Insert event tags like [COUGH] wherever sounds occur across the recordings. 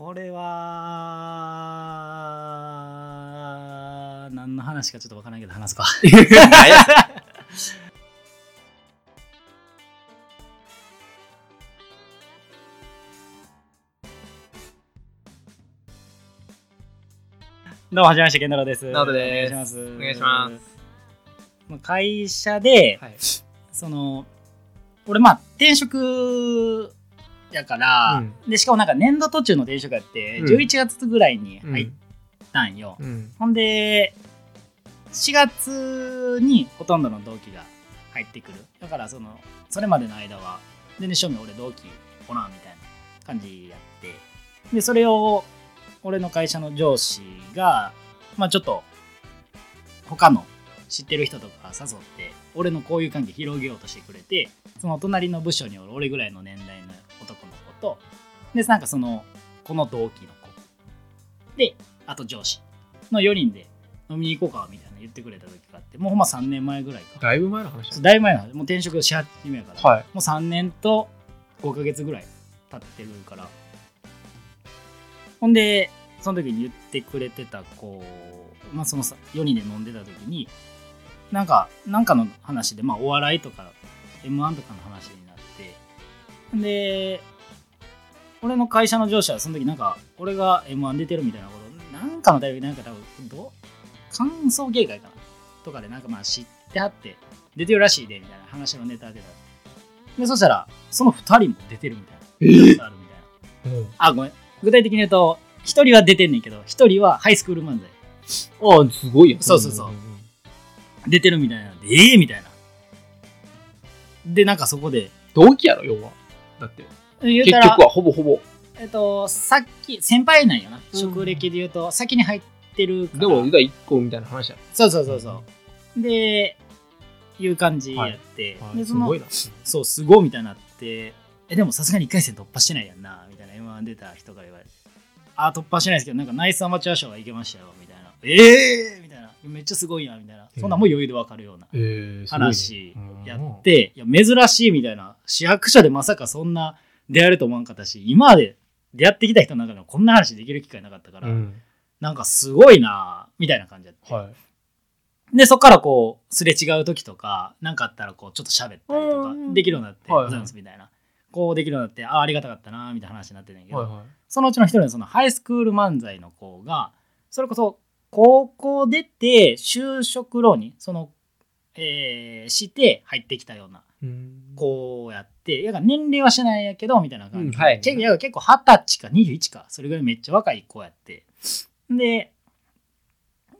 これは何の話かちょっとわからないけど話すか。[LAUGHS] どうもはじめまして健太郎です。直人です。お願いします。お願いします。まあ会社で、はい。その俺まあ転職やから、でしかもなんか年度途中の転職やって、うん。11月ぐらいにうん。入ったんよ、うん。ほんで4月にほとんどの同期が入ってくる。だからそのそれまでの間は全然正味俺同期おらんみたいな感じやって。でそれを俺の会社の上司がまあちょっと他の知ってる人とか誘って俺の交友関係広げようとしてくれてその隣の部署におる俺ぐらいの年代のと。でなんかそのこの同期の子。であと上司の4人で飲みに行こうかみたいな言ってくれた時があってもうほんま3年前ぐらいか。だいぶ前の話だ。だいぶ前の話。もう転職し始めやから、はい。もう3年と5ヶ月ぐらい経ってるから。ほんでその時に言ってくれてた子、まあ、そのさ4人で飲んでた時になんかなんかの話で、まあ、お笑いとか m 1とかの話になって。で俺の会社の上司はその時なんか俺が m 1出てるみたいなことなんかのタイミングでなんか多分どう感想警戒かな？とかでなんかまあ知ってはって出てるらしいでみたいな話のネタでた。でそしたらその2人も出てるみたいな。あるみたいな。うん。あごめん。具体的に言うと1人は出てんねんけど1人はハイスクール漫才。ああすごいよ。そうそうそう。ん出てるみたいなんでええみたいな。でなんかそこで同期やろ要は。だって。結言うたら局はほぼほぼ。えっとさっき先輩なんよな、うん。職歴で言うと先に入ってるから。でも言うたら1個みたいな話や。そうそうそうそう。でいう感じやって、はい。でそのすごいな。そうすごいみたいになってえでもさすがに1回戦突破してないやんな。みたいな m 1出た人から言われて。あ突破してないですけどなんかナイスアマチュア賞はいけましたよみたいな。ええー、みたいな。めっちゃすごいやんみたいな。そんなんも余裕でわかるような話やって、いや珍しいみたいな。市役所でまさかそんな出会えると思わんかったし今まで出会ってきた人の中でもこんな話できる機会なかったから、うん。なんかすごいなみたいな感じやって、はい。でそっからこうすれ違う時とか何かあったらこうちょっと喋ったりとかうんできるようになって「はいございます」みたいな。こうできるようになってああありがたかったなみたいな話になってんねんけど、はいはい。そのうちの一人のそのハイスクール漫才の子がそれこそ高校出て就職浪人その、えーして入ってきたようなうん。子やってやから年齢はしないんやけどみたいな感じ。で、うんはい。結構やから結構二十歳か21かそれぐらいめっちゃ若い子やって。で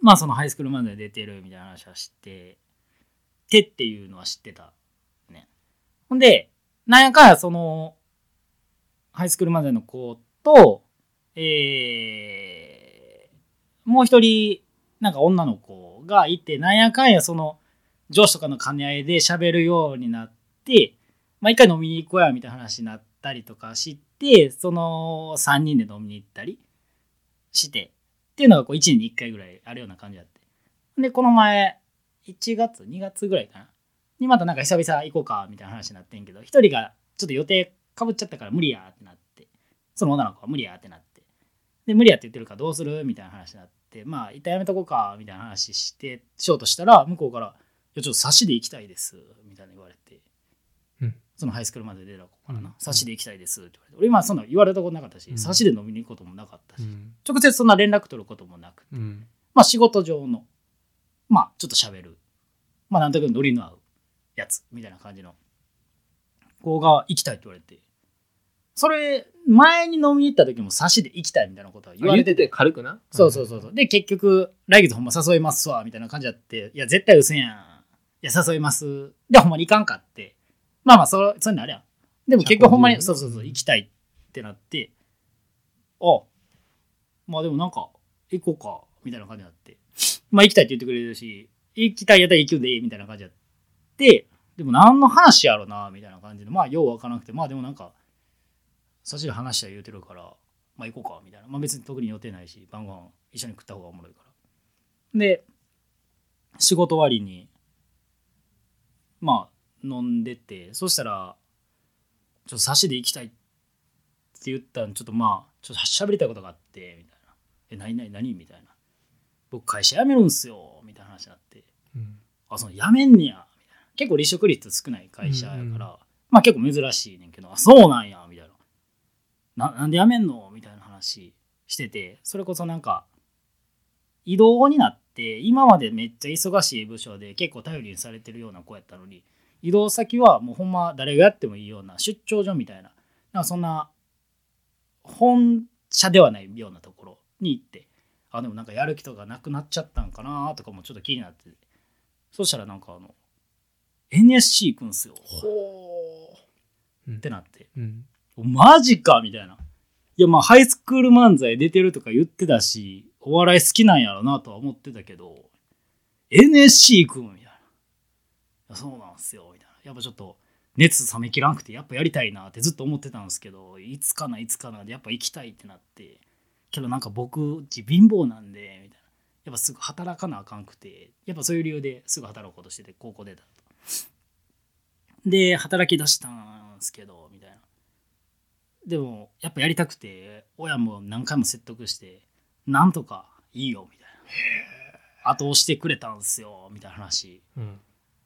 まあそのハイスクール漫才出てるみたいな話は知っててっていうのは知ってたね。ほんでなんやかんやそのハイスクール漫才の子とえーもう一人なんか女の子がいてなんやかんやその上司とかの兼ね合いで喋るようになって、まあ、一回飲みに行こうやみたいな話になったりとかしてその3人で飲みに行ったりしてっていうのがこう1年に1回ぐらいあるような感じだって。でこの前1月2月ぐらいかな。にまたなんか久々行こうかみたいな話になってんけど1人がちょっと予定かぶっちゃったから無理やってなって。その女の子は無理やってなって。で無理やって言ってるからどうするみたいな話になって。まあ一旦やめとこうかみたいな話してしようとしたら向こうから「やちょっと差しで行きたいです」みたいな言われて、うん。そのハイスクールまで出た子からな。うん「差しで行きたいです」って言われて。俺今そんな言われたことなかったしうん。差しで飲みに行くこともなかったし、うん。直接そんな連絡取ることもなくうん。まあ仕事上のまあちょっと喋る。まあなんとなくノリの合うやつみたいな感じの。子が行きたいって言われて。それ前に飲みに行った時も差しで行きたいみたいなことは言われててて軽くな？そうそうそうそう。で、結局、来月ほんま誘いますわ、みたいな感じやって、いや、絶対嘘やん。いや、誘います。で、ほんまに行かんかって。まあまあ、そそういうのあれやん。でも結局ほんまに、そうそうそう、行きたいってなって、あ、まあでもなんか、行こうか、みたいな感じになって。まあ行きたいって言ってくれるし、行きたいやったら行くんでいい、みたいな感じやって、でも何の話やろな、みたいな感じで、まあようわからなくて、まあでもなんか、差しで話したら言うてるから、まあ行こうかみたいな。まあ別に特に予定ないし、晩ご飯一緒に食った方がおもろいから。で、仕事終わりに、まあ飲んでて、そしたら、ちょっと差しで行きたいって言ったんちょっとまあ、ちょっと喋りたいことがあってみたいな「え何何何?」みたいな「僕会社辞めるんすよ」みたいな話になって。うん「あその辞めんねや」みたいな。結構離職率少ない会社やから、うんうん。まあ結構珍しいねんけど「あそうなんや」みたいな。な「なんで辞めんの?」みたいな話してて。それこそなんか移動になって今までめっちゃ忙しい部署で結構頼りにされてるような子やったのに移動先はもうほんま誰がやってもいいような出張所みたいななんかそんな本社ではないようなところに行ってあでもなんかやる気とかなくなっちゃったんかなとかもちょっと気になっててそしたらなんかあの NSC 行くんすよほう。ってなってうん。マジかみたいな。いや、まあ、ハイスクール漫才出てるとか言ってたし、お笑い好きなんやろなとは思ってたけど、NSC 行くんみたいな。いやそうなんすよ、みたいな。やっぱちょっと、熱冷めきらんくて、やっぱやりたいなってずっと思ってたんですけど、いつかな、いつかなで、やっぱ行きたいってなって、けどなんか僕、ち貧乏なんで、みたいな。やっぱすぐ働かなあかんくて、やっぱそういう理由ですぐ働こうとしてて、高校出たと。で、働き出したんですけど、みたいな。でもやっぱやりたくて親も何回も説得してなんとかいいよみたいな後押してくれたんすよみたいな話。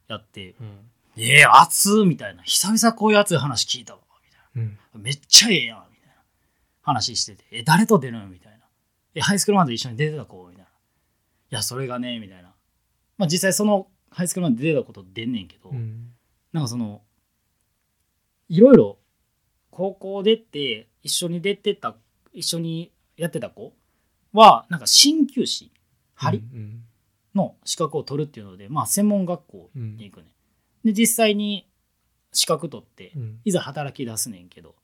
やってうん。ええ熱みたいな久々こういう熱い話聞いたわみたい。なめっちゃええやんみたいな話しててえ誰と出るんみたいなえハイスクールマンと一緒に出てた子みたいないやそれがねみたいなまあ実際そのハイスクールマンで出てたこと出んねんけど、うん。なんかそのいろいろ高校出て一緒に出てた一緒にやってた子はなんか鍼灸師針？うん。の資格を取るっていうので、まあ専門学校うん。に行くね、で実際に資格取ってうん。いざ働き出すねんけど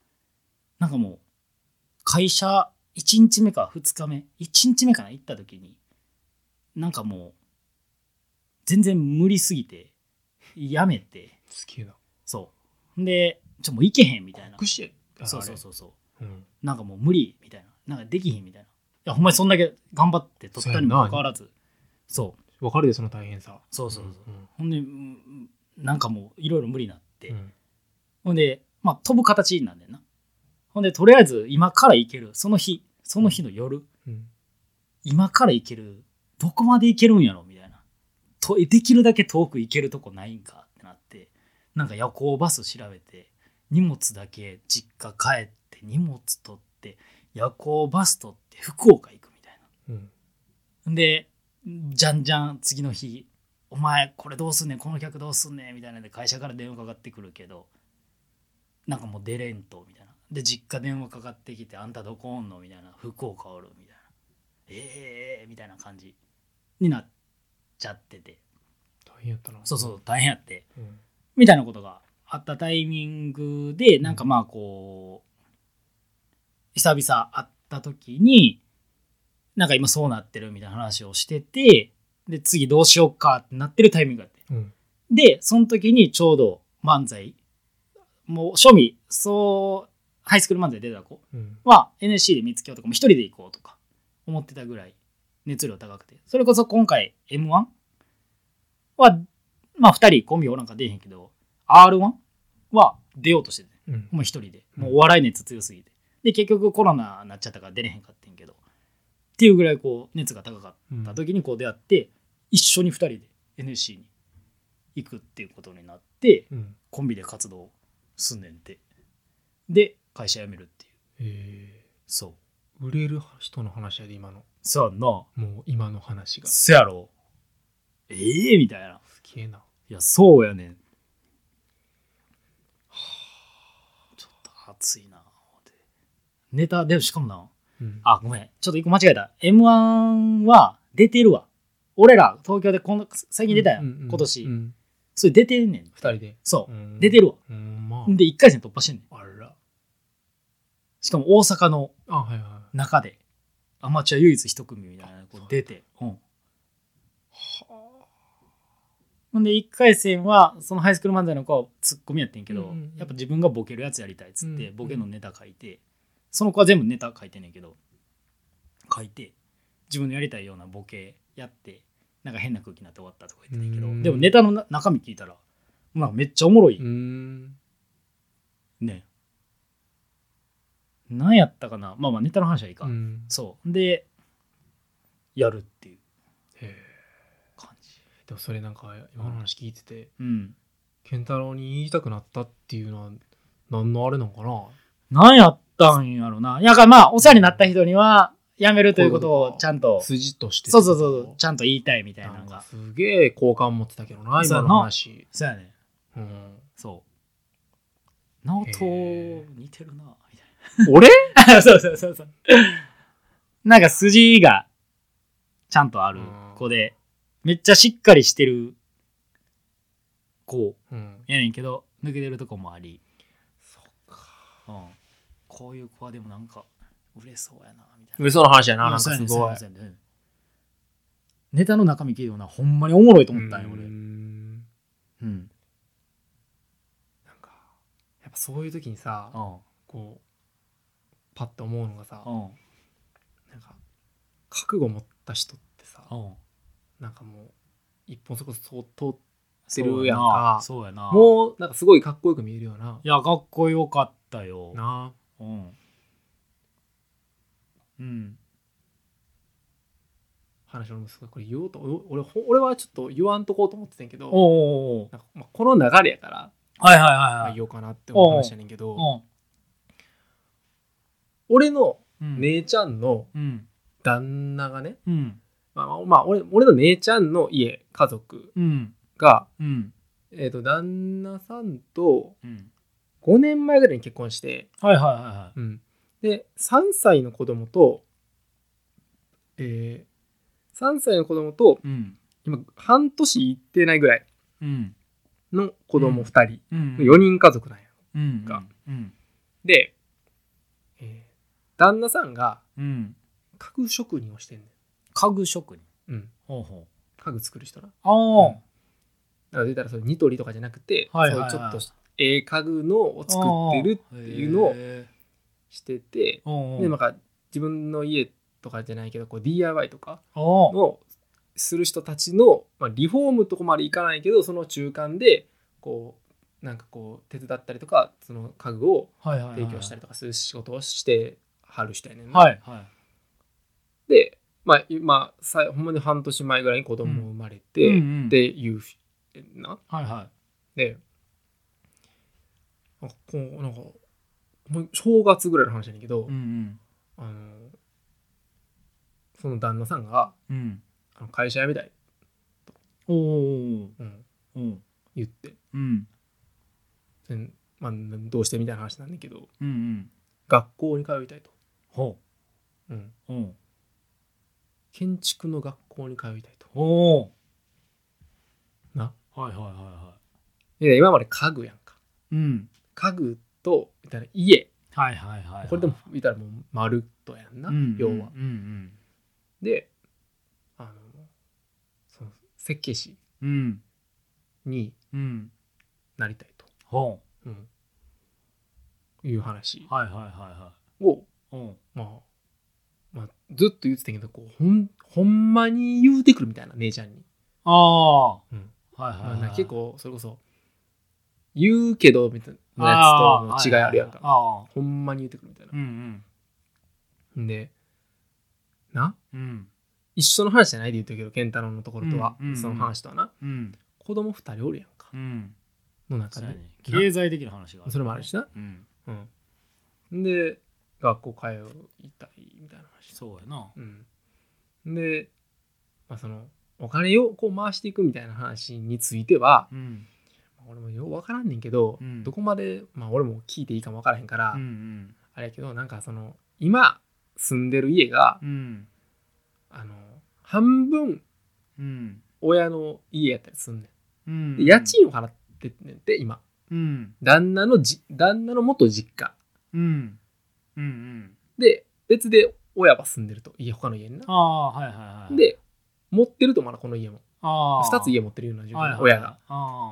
なんかもう会社1日目か2日目1日目かな行った時になんかもう全然無理すぎてやめて好きな。そう。で、ちょ、もう行けへんみたいな。そうそうそうそう。う。うん。なんかもう無理みたいな。なんかできへんみたいな。いや、ほんまにそんだけ頑張って取ったにもかかわらず。そう。わかるで、その大変さ。そうそうそう。うん。ほんで、うんなんかもういろいろ無理になって。うん。ほんで、まあ飛ぶ形になんねんな。ほんで、とりあえず今から行ける。その日、その日の夜、うん。今から行ける。どこまで行けるんやろ？みたいな。とできるだけ遠く行けるとこないんか？ってなって、なんか夜行バス調べて、荷物だけ実家帰って、荷物取って、夜行バス取って福岡行くみたいうん。な。で、じゃんじゃん次の日、お前これどうすんねん、この客どうすんねんみたいなんで会社から電話かかってくるけど、なんかもう出れんとみたいな。で、実家電話かかってきて、あんたどこおんのみたいな。福岡おるみたいな。ええー、みたいな感じになっちゃってて。大変やったな。そうそう、大変やって。うん。みたいなことがあったタイミングで、なんかまあこう、久々会った時に、なんか今そうなってるみたいな話をしてて、で、次どうしようかってなってるタイミングがあって。うん。で、その時にちょうど漫才、もう庶民、そう、ハイスクール漫才出た子うん。は NSC で見つけようとかもう一人で行こうとか思ってたぐらい熱量高くてそれこそ今回 M1 はまあ2人コンビおらんから出えへんけど R1 は出ようとしててうん。もう一人でうんもうお笑い熱強すぎてで結局コロナになっちゃったから出れへんかってんけどっていうぐらいこう熱が高かった時にこう出会って一緒に2人で NSC に行くっていうことになってうん。コンビで活動すんねんて。で会社辞めるっていう。え。そう。ー、売れる人の話やで、今の。そうやんな。もう今の話が。すそやろ。ええみたいな。げえな。いやそうやねん。ちょっと熱いなネタでしかもな。うん。あごめん。ちょっと一個間違えた。m 1は出てるわ。俺ら東京でこの最近出たやん、うんうん今年、うん。それ出てんねん。二人で。そう、うん。出てるわ。うん、ま。で1回戦突破してんねん。あ。あら。しかも大阪のあ、はいは中でアマチュア唯一一組みたいなこう出てうん。ほんで1回戦はそのハイスクール漫才の子はツッコミやってんけど、うんうんうん。やっぱ自分がボケるやつやりたいっつって、うん。ボケのネタ書いてその子は全部ネタ書いてんねんけど書いて自分のやりたいようなボケやってなんか変な空気になって終わったとか言ってたんやけど、うん。でもネタのな中身聞いたらなんかめっちゃおもろい。ね。何やったかな。まあまあネタの話はいいか、うん。そう。でやるっていうへえ。感じ。でもそれなんか今の話聞いててうん。健太郎に言いたくなったっていうのは何のあれなのかな？何やったんやろな。いやだからまあお世話になった人にはやめるということをちゃんと筋として。そうそうそうちゃんと言いたいみたいなのが。すげえ好感持ってたけどな今の話。そうやね。うん。そう。直人へ似てるなみたい俺？な [LAUGHS] そうそうそうそう。なんか筋がちゃんとある子でめっちゃしっかりしてる子うん。やねんけど抜けてるとこもあり、そっか。うん、こういう子はでもなんか売れそうやなみたいな。嘘の話やななんかすごい。ネタの中身聞いてもなほんまにおもろいと思ったんよう俺ん。うん。なんかやっぱそういう時にさうん。こうパッと思うのがさうん。なんか覚悟持った人ってさうん。なんかもう一本そこそ通ってるやんか。そうやな。もうなんかすごいかっこよく見えるよな。いやかっこよかったよ。なうん。うん。話の息子がこれ言おうとお俺ほ俺はちょっと言わんとこうと思ってたんやけどおなんかまあこの流れやからはいはいはいまあはい言おうかなって思う話やねんけどうん。俺のうん。姉ちゃんのうん。旦那がねうん。まあまあまあ俺俺の姉ちゃんの家家族うん。がうん。えーと旦那さんとうん5年前ぐらいに結婚して。はいはいはいはい。うん、で3歳の子供と、えー、3歳の子供とうん。今半年いってないぐらいうん。の子供2人、うん4人家族なんや。うんが。うん。で、えー旦那さんがうん。家具職人をしてんね家具職人。ん、うん、ほうほ家具作る人な。うああだから出たらそれニトリとかじゃなくて、はいはいはいそういうちょっとええ家具のを作ってるっていうのをへしててでなんか自分の家とかじゃないけどこう DIY とかのする人たちの、まあ、リフォームとこまでいかないけどその中間でこうなんかこう手伝ったりとかその家具を提供したりとかする仕事をしてはる人やねんな。はい。はい。でまあ今さほんまに半年前ぐらいに子供生まれて、うんうん。っていうな。はいはでなんかこうなんか正月ぐらいの話やねんけど、いうんあのその旦那さんがうんうんあの会社辞めたい、おおうん、うん。言って。うんでまあ、どうしてみたいな話なんだけどうんうん。学校に通いたいと、ほう。ん、うう。ん建築の学校に通いたいと。おおな。はいはいはいはで今まで家具やんか。いうん家。具とみたいな家はいはいはいはい。これでも見たらもうまるっとやんな、うん要は、うんうん。であのその設計士うんにうんなりたいと、ほうん、いう話。うはいはいはいはを、いうん。まあ、まあずっと言ってたけどこうほんほんまに言うてくるみたいな姉ちゃんに、ああはうん。いはいまあはいな結構それこそ言うけどみたいなやつとの違いあるやんか、ああほんまに言うてくるみたいうんうん。な、でな？うん。一緒の話じゃないで言ってるけど健太郎のところとは、うんうん。うんその話とはな。うん。子供二人おるやんか。うん。の中で。ね経済的な話がそれもあるしな。うん。うん。で学校通いたいみたいな話。そうやな。うん。で、まあ、そのお金をこう回していくみたいな話については、うん。まあ俺もよう分からんねんけど、うん。どこまで、まあ、俺も聞いていいかも分からへんから、うんあれやけどなんかその今住んでる家がうん。あの半分うん。親の家やったりすんねうん。んで家賃を払ってんねんて今。うん。旦那のじ旦那の元実家。うん。うんうん。で別で親は住んでると。家他の家にな。ああはいはいはい。で持ってるとまだこの家も2つ家持ってるような状況、はいはい親が。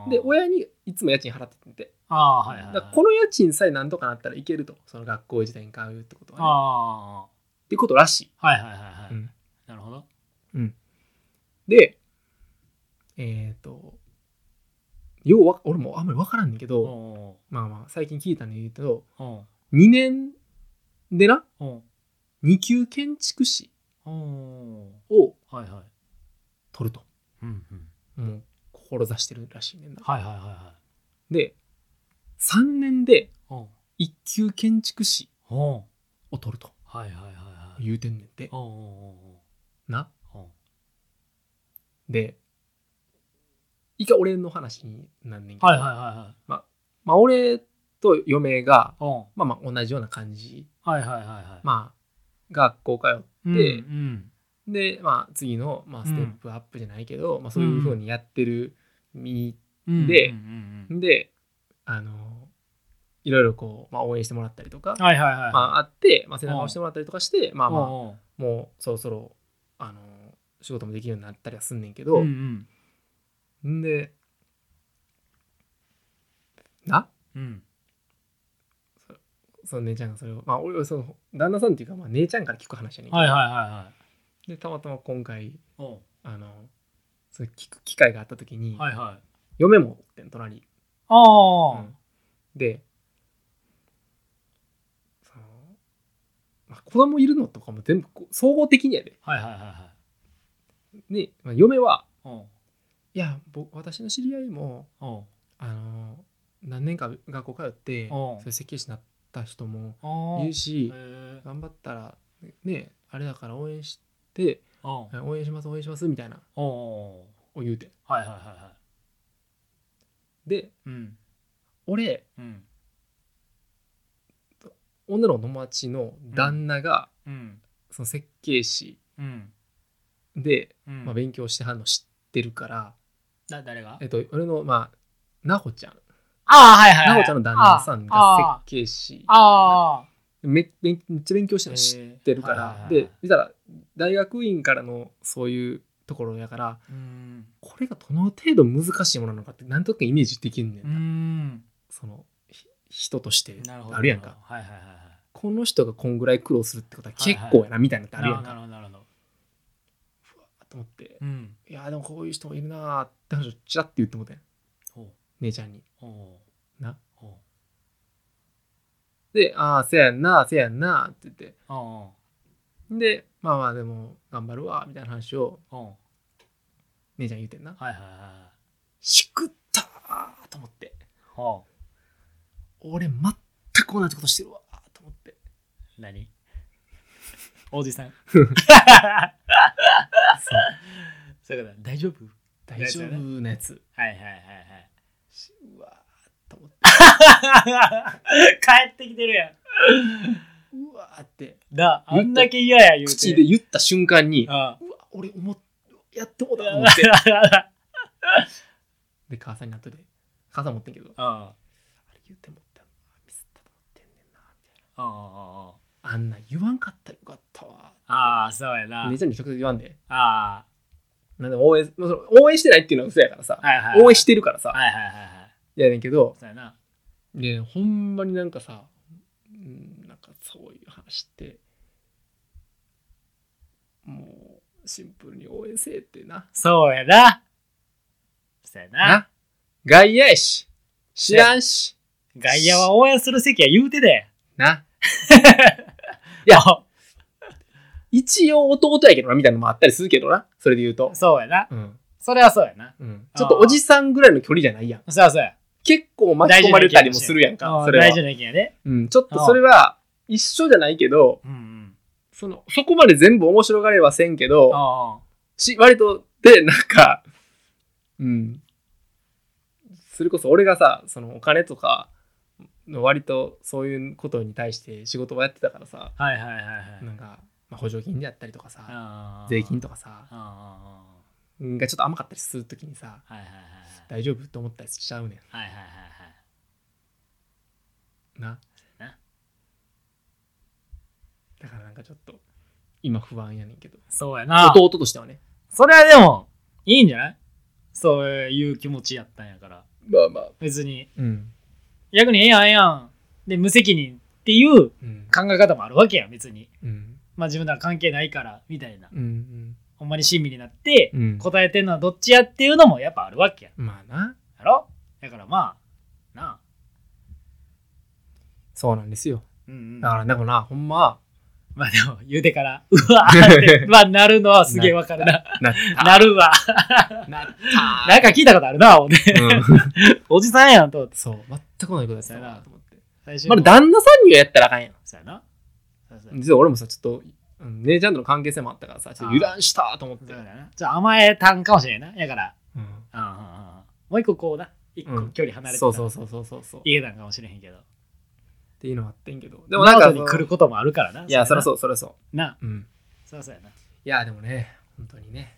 で親にいつも家賃払ってて。ああはいはいだこの家賃さえなんとかなったらいけると。その学校自体に通うってことはね。あってことらしい、あはいはいはいはい。うん。なるほど。でえっ、とようわ俺もあんまり分からんねんけど、おまあまあ最近聞いたの言うとおお2年でなう。ん二級建築士う。んをはいはい。取るとうんうん。もう志してるらしいねんな。はいはいはいはい。で3年でうん。一級建築士うん。を取るとはいはいはいはい。言うてんねんて。な。うん。で一回俺の話になんねんけど、はいはいはいまあ俺と嫁がまあまあ同じような感じ。はいはいはいはい。まあ学校通っうんて、うんでまあ次の、まあ、ステップアップじゃないけど、まあ、そういうふうにやってる身うんでうんうんであのいろいろこう、まあ、応援してもらったりとか、うんはいはいはい。まあ、あって、まあ、背中を押してもらったりとかして、まあまあうんうんもうそろそろあの仕事もできるようになったりはすんねんけうど、ん。んでな？うん。その姉ちゃんがそれをまあ俺はその旦那さんっていうか、まあ、姉ちゃんから聞く話やねんけど、はいはいはいはいでたまたま今回うん。あのそれ聞く機会があった時に、はいはい。嫁もおってん隣。ああうん。でその、まあ、子供いるのとかも全部こう総合的にやで。はいはいはいはい。で、まあ、嫁はうん。いや僕私の知り合いもうん。あの何年か学校通ってん。そういう設計士になった人もああいるしへえ頑張ったらねあれだから応援してうん。応援します応援しますみたいな。おを言うてはいはいはいはでいうん。俺うん。女の友達の旦那がうん。その設計士うん。で、うん。まあ、勉強してはんの知ってるから、だ誰が？えっと、俺のまあ奈穂ちゃん。ああはいはいはい。奈穂ちゃんの旦那さんが設計士。あめめめっちゃ勉強してるの知ってるかへーはいはいはい。らで見たら大学院からのそういうところやからこれがどの程度難しいものなのかってなんとなくイメージできんねんうな、ん。そのひ人としてあるやんか。はいはいはいはい。この人がこんぐらい苦労するってことは結構やなみたいなのってあるやんか、なるほどなるほど。と思って。うん。いやでもこういう人もいるなーって話をちらって言ってもうてん。姉ちゃんに。な。ほで「ああせやんなせやんな」って言って。でまあまあでも頑張るわみたいな話を姉ちゃん言うてんな。はいはいはしくったーと思って。俺全く同じことしてるわーと思って。う何？[LAUGHS] おじさん。[LAUGHS] そう。そういうこと大丈夫？大丈夫なやつ。はいはいはいはい。しうわ [LAUGHS] 帰ってきてるやん。うわーって。だあんだけ嫌や言うて。口で言った瞬間にあうわ俺思っやってもうたとあ思って。[LAUGHS] で母さんに後で母さん持ってんけどああ。れ言ってもったなミスったと思ってんねんなみたいあなあんな言わんかったらよかったわ。ああそうやな。姉ちゃんに直接言わんで。あなんで応援応援してないっていうのは嘘やからさ。あはいはい。応援してるからさ。はいはいはいはい。やねんけどそうやなでほんまになんかさうんなんかそういう話ってもうシンプルに応援せえってな。そうやな。そうやな。な。外野やし。知らんし。外野は応援する席は言うてでな。[LAUGHS] いや一応弟やけどなみたいなのもあったりするけどな。それで言うと、そうやな。うん。それはそうやな。うん、ちょっとおじさんぐらいの距離じゃないやん。そうやそうや結構巻き込まれたりもするやんあかそれは。あ大事な意見やでうん、ちょっとそれは一緒じゃないけどうんうん。そのそこまで全部面白がれはせんけどあし割とでなんかうん。それこそ俺がさそのお金とかの割とそういうことに対して仕事をやってたからさあはいはいはいはい。なんか、まあ、補助金であったりとかさ税金とかさがちょっと甘かったりするときにさあはいはいはい。大丈夫？と思ったりしちゃうねはいはいはいはい。んなな。だからなんかちょっと今不安やねんけど。そうやな。弟としてはね。それはでもいいんじゃない？そういう気持ちやったんやから。まあまあ。別に。うん。逆にええやんええやん。で無責任っていううん。考え方もあるわけやん別に。うん。まあ自分とは関係ないからみたいな。うんほんまに親身になってうん。答えてんのはどっちやっていうのもやっぱあるわけや。んまあな。やろ？だからまあなあ。そうなんですよ。うんうん。だからでもなほんま。まあでも言うてから [LAUGHS] うわーって [LAUGHS] まあなるのはすげえわかるな。なった。[LAUGHS] なるわ。ななんか聞いたことあるな思って。うん。おじさんやんと思って。そう全く同じことやったなと思って。最初まだ旦那さんにはやったらあかんやん。そうやな。そうそう。実は俺もさちょっとうん。姉ちゃんとの関係性もあったからさちょっと油断したと思って。じゃあ甘えたんかもしれんな。いなやから。うん。うんうんうんもう一個こうな。一個うん。距離離れてた。そうそうそうそうそうそう。っいけたんかもしれへんけど。ていうのはあってんけど。ででもなんかに来ることもあるからな。いやそりゃうそうそりゃそなな。ううん。そりゃそうやな。いやでもね本当にね。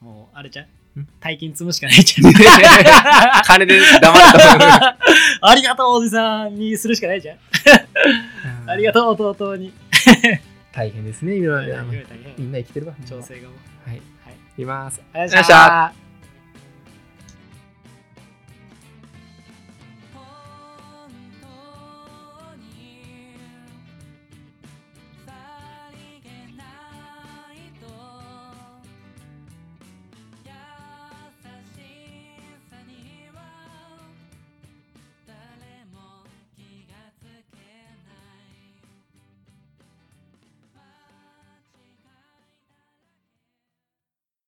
もうあれじゃう？ん？大金積むしかないじゃん [LAUGHS] 金で黙った [LAUGHS] ありがとうおじさんにするしかないじゃん。[LAUGHS] ありがとう弟に大変ですね。今まであの大変大変。みんな生きてるわ調整がもう。はい。はい。います。ありがとうございました